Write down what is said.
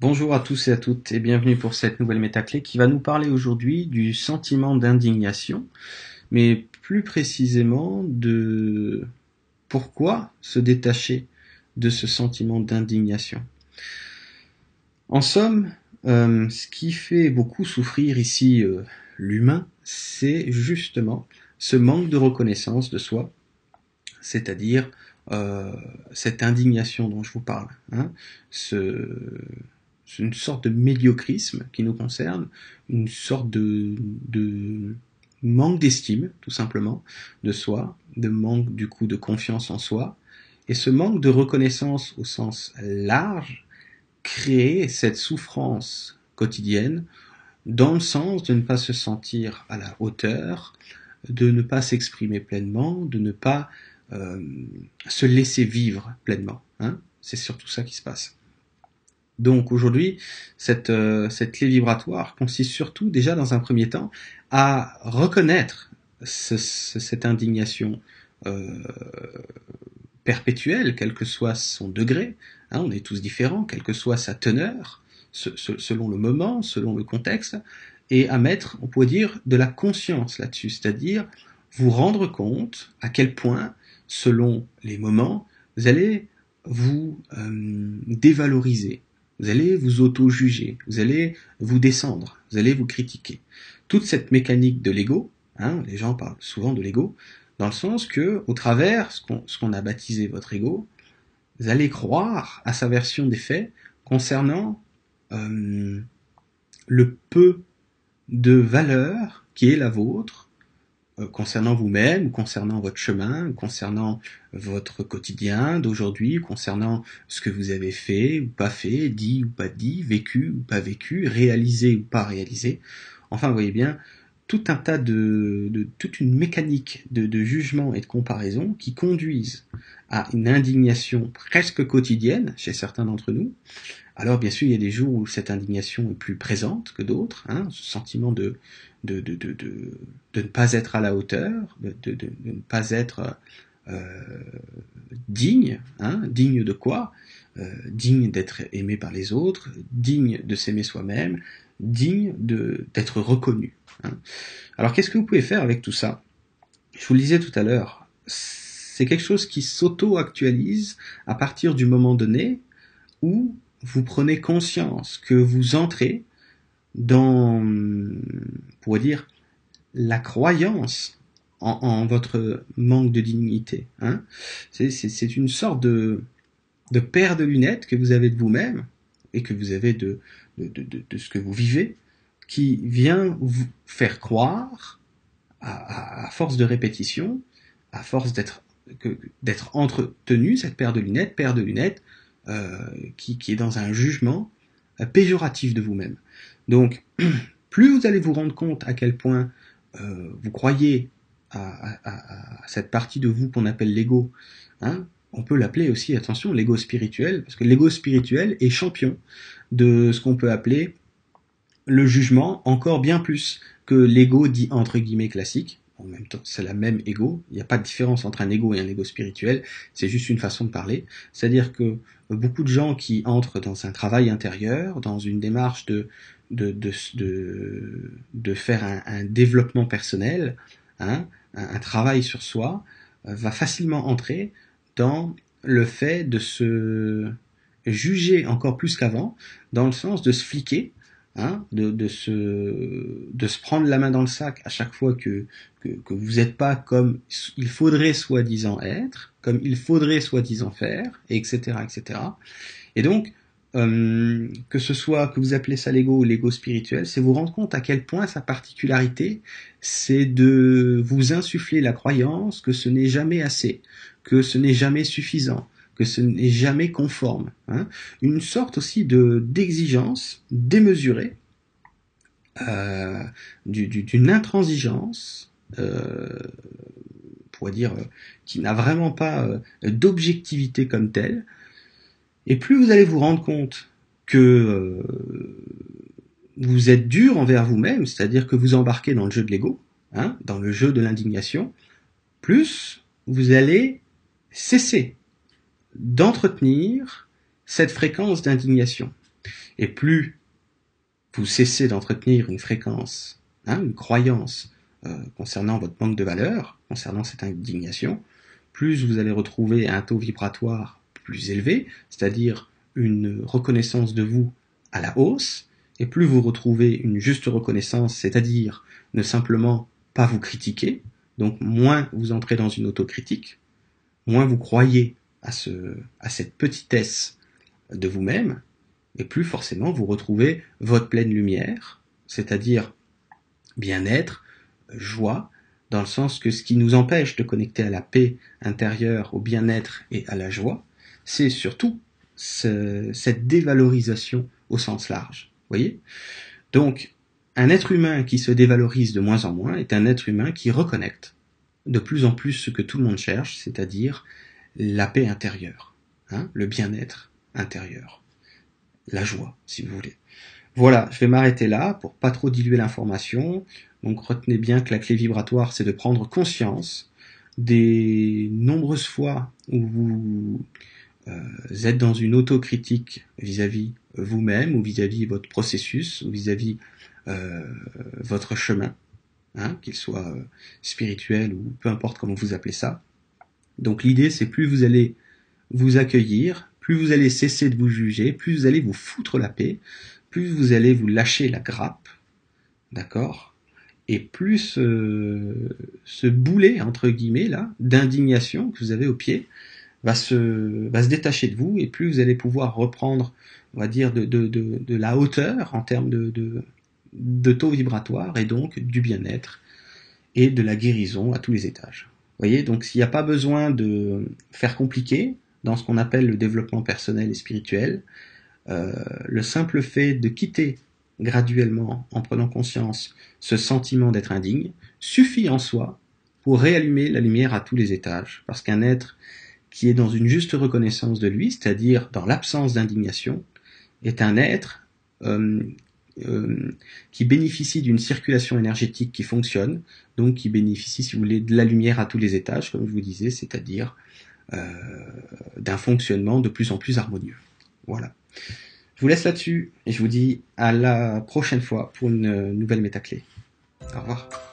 Bonjour à tous et à toutes et bienvenue pour cette nouvelle métaclé qui va nous parler aujourd'hui du sentiment d'indignation, mais plus précisément de pourquoi se détacher de ce sentiment d'indignation. En somme, euh, ce qui fait beaucoup souffrir ici euh, l'humain, c'est justement ce manque de reconnaissance de soi, c'est-à-dire euh, cette indignation dont je vous parle, hein, une sorte de médiocrisme qui nous concerne, une sorte de, manque d'estime, tout simplement, de soi, de manque du coup de confiance en soi, et ce manque de reconnaissance au sens large crée cette souffrance quotidienne dans le sens de ne pas se sentir à la hauteur, de ne pas s'exprimer pleinement, de ne pas euh, se laisser vivre pleinement. Hein C'est surtout ça qui se passe. Donc aujourd'hui, cette, euh, cette clé vibratoire consiste surtout déjà dans un premier temps à reconnaître cette indignation euh, perpétuelle, quel que soit son degré. Hein, on est tous différents, quelle que soit sa teneur, selon le moment, selon le contexte, et à mettre, on pourrait dire, de la conscience là-dessus, c'est-à-dire vous rendre compte à quel point, selon les moments, vous allez vous euh, dévaloriser, vous allez vous auto-juger, vous allez vous descendre, vous allez vous critiquer. Toute cette mécanique de l'ego, hein, les gens parlent souvent de l'ego, dans le sens que, au travers ce qu'on a baptisé votre ego, vous allez croire à sa version des faits concernant euh, le peu de valeur qui est la vôtre concernant vous-même, concernant votre chemin, concernant votre quotidien d'aujourd'hui, concernant ce que vous avez fait ou pas fait, dit ou pas dit, vécu ou pas vécu, réalisé ou pas réalisé. Enfin, vous voyez bien, tout un tas de, toute une mécanique de, de, jugement et de comparaison qui conduisent à une indignation presque quotidienne chez certains d'entre nous. Alors bien sûr, il y a des jours où cette indignation est plus présente que d'autres, hein, ce sentiment de, de, ne pas être à la hauteur, de ne pas être euh, digne, hein, digne de quoi? Euh, Digne d'être aimé par les autres, digne de s'aimer soi-même, digne d'être reconnu. Hein. Alors qu'est-ce que vous pouvez faire avec tout ça? Je vous le disais tout à l'heure, c'est quelque chose qui s'auto-actualise à partir du moment donné où vous prenez conscience que vous entrez dans, pour dire, la croyance en, votre manque de dignité. Hein. C'est une sorte de, paire de lunettes que vous avez de vous-même et que vous avez de, ce que vous vivez qui vient vous faire croire, à, force de répétition, à force d'être entretenu, cette paire de lunettes, paire de lunettes, qui, qui, est dans un jugement euh, péjoratif de vous-même. Donc, plus vous allez vous rendre compte à quel point euh, vous croyez à, cette partie de vous qu'on appelle l'ego, hein, on peut l'appeler aussi, attention, l'ego spirituel, parce que l'ego spirituel est champion de ce qu'on peut appeler le jugement, encore bien plus que l'ego dit entre guillemets classique en même temps, c'est la même ego. Il n'y a pas de différence entre un ego et un ego spirituel. C'est juste une façon de parler. C'est-à-dire que beaucoup de gens qui entrent dans un travail intérieur, dans une démarche de faire un, développement personnel, hein, un, un, travail sur soi, euh, va facilement entrer dans le fait de se juger encore plus qu'avant, dans le sens de se fliquer, Hein, de, de, se, de se prendre la main dans le sac à chaque fois que, que, que vous n'êtes pas comme il faudrait soi-disant être, comme il faudrait soi-disant faire, etc., etc. Et donc, euh, que ce soit que vous appelez ça l'ego ou l'ego spirituel, c'est vous rendre compte à quel point sa particularité, c'est de vous insuffler la croyance que ce n'est jamais assez, que ce n'est jamais suffisant, ce n'est jamais conforme. Hein. Une sorte aussi de d'exigence démesurée, euh, d'une intransigeance, euh, pourrait dire, euh, qui n'a vraiment pas euh, d'objectivité comme telle. Et plus vous allez vous rendre compte que vous êtes dur envers vous-même, c'est-à-dire que vous embarquez dans le jeu de l'ego, hein, dans le jeu de l'indignation, plus vous allez cesser d'entretenir cette fréquence d'indignation. Et plus vous cessez d'entretenir une fréquence, hein, une croyance euh, concernant votre manque de valeur, concernant cette indignation, plus vous allez retrouver un taux vibratoire plus élevé, c'est-à-dire une reconnaissance de vous à la hausse, et plus vous retrouvez une juste reconnaissance, c'est-à-dire ne simplement pas vous critiquer, donc moins vous entrez dans une autocritique, moins vous croyez à, ce, à cette petitesse de vous-même, et plus forcément vous retrouvez votre pleine lumière, c'est-à-dire bien-être, joie, dans le sens que ce qui nous empêche de connecter à la paix intérieure, au bien-être et à la joie, c'est surtout cette dévalorisation au sens large. Voyez? Donc, un être humain qui se dévalorise de moins en moins est un être humain qui reconnecte de plus en plus ce que tout le monde cherche, c'est-à-dire la paix intérieure, hein, le bien-être intérieur, la joie, si vous voulez. Voilà, je vais m'arrêter là pour pas trop diluer l'information. Donc retenez bien que la clé vibratoire, c'est de prendre conscience des nombreuses fois où vous euh, êtes dans une autocritique vis-à-vis vous-même ou vis-à-vis votre processus ou vis-à-vis euh, votre chemin, hein, qu'il soit euh, spirituel ou peu importe comment vous appelez ça. Donc l'idée, c'est plus vous allez vous accueillir, plus vous allez cesser de vous juger, plus vous allez vous foutre la paix, plus vous allez vous lâcher la grappe, d'accord? Et plus euh, ce boulet, entre guillemets, là, d'indignation que vous avez au pied, va se, va se détacher de vous, et plus vous allez pouvoir reprendre, on va dire, de, de, de, la hauteur en termes de, de, de taux vibratoire, et donc du bien-être, et de la guérison à tous les étages. Voyez, donc il n'y a pas besoin de faire compliqué dans ce qu'on appelle le développement personnel et spirituel. Euh, le simple fait de quitter graduellement, en prenant conscience, ce sentiment d'être indigne, suffit en soi pour réallumer la lumière à tous les étages. Parce qu'un être qui est dans une juste reconnaissance de lui, c'est-à-dire dans l'absence d'indignation, est un être euh, euh, qui bénéficie d'une circulation énergétique qui fonctionne, donc qui bénéficie, si vous voulez, de la lumière à tous les étages, comme je vous disais, c'est-à-dire d'un fonctionnement de plus en plus harmonieux. Voilà. Je vous laisse là-dessus et je vous dis à la prochaine fois pour une nouvelle métaclé. Au revoir.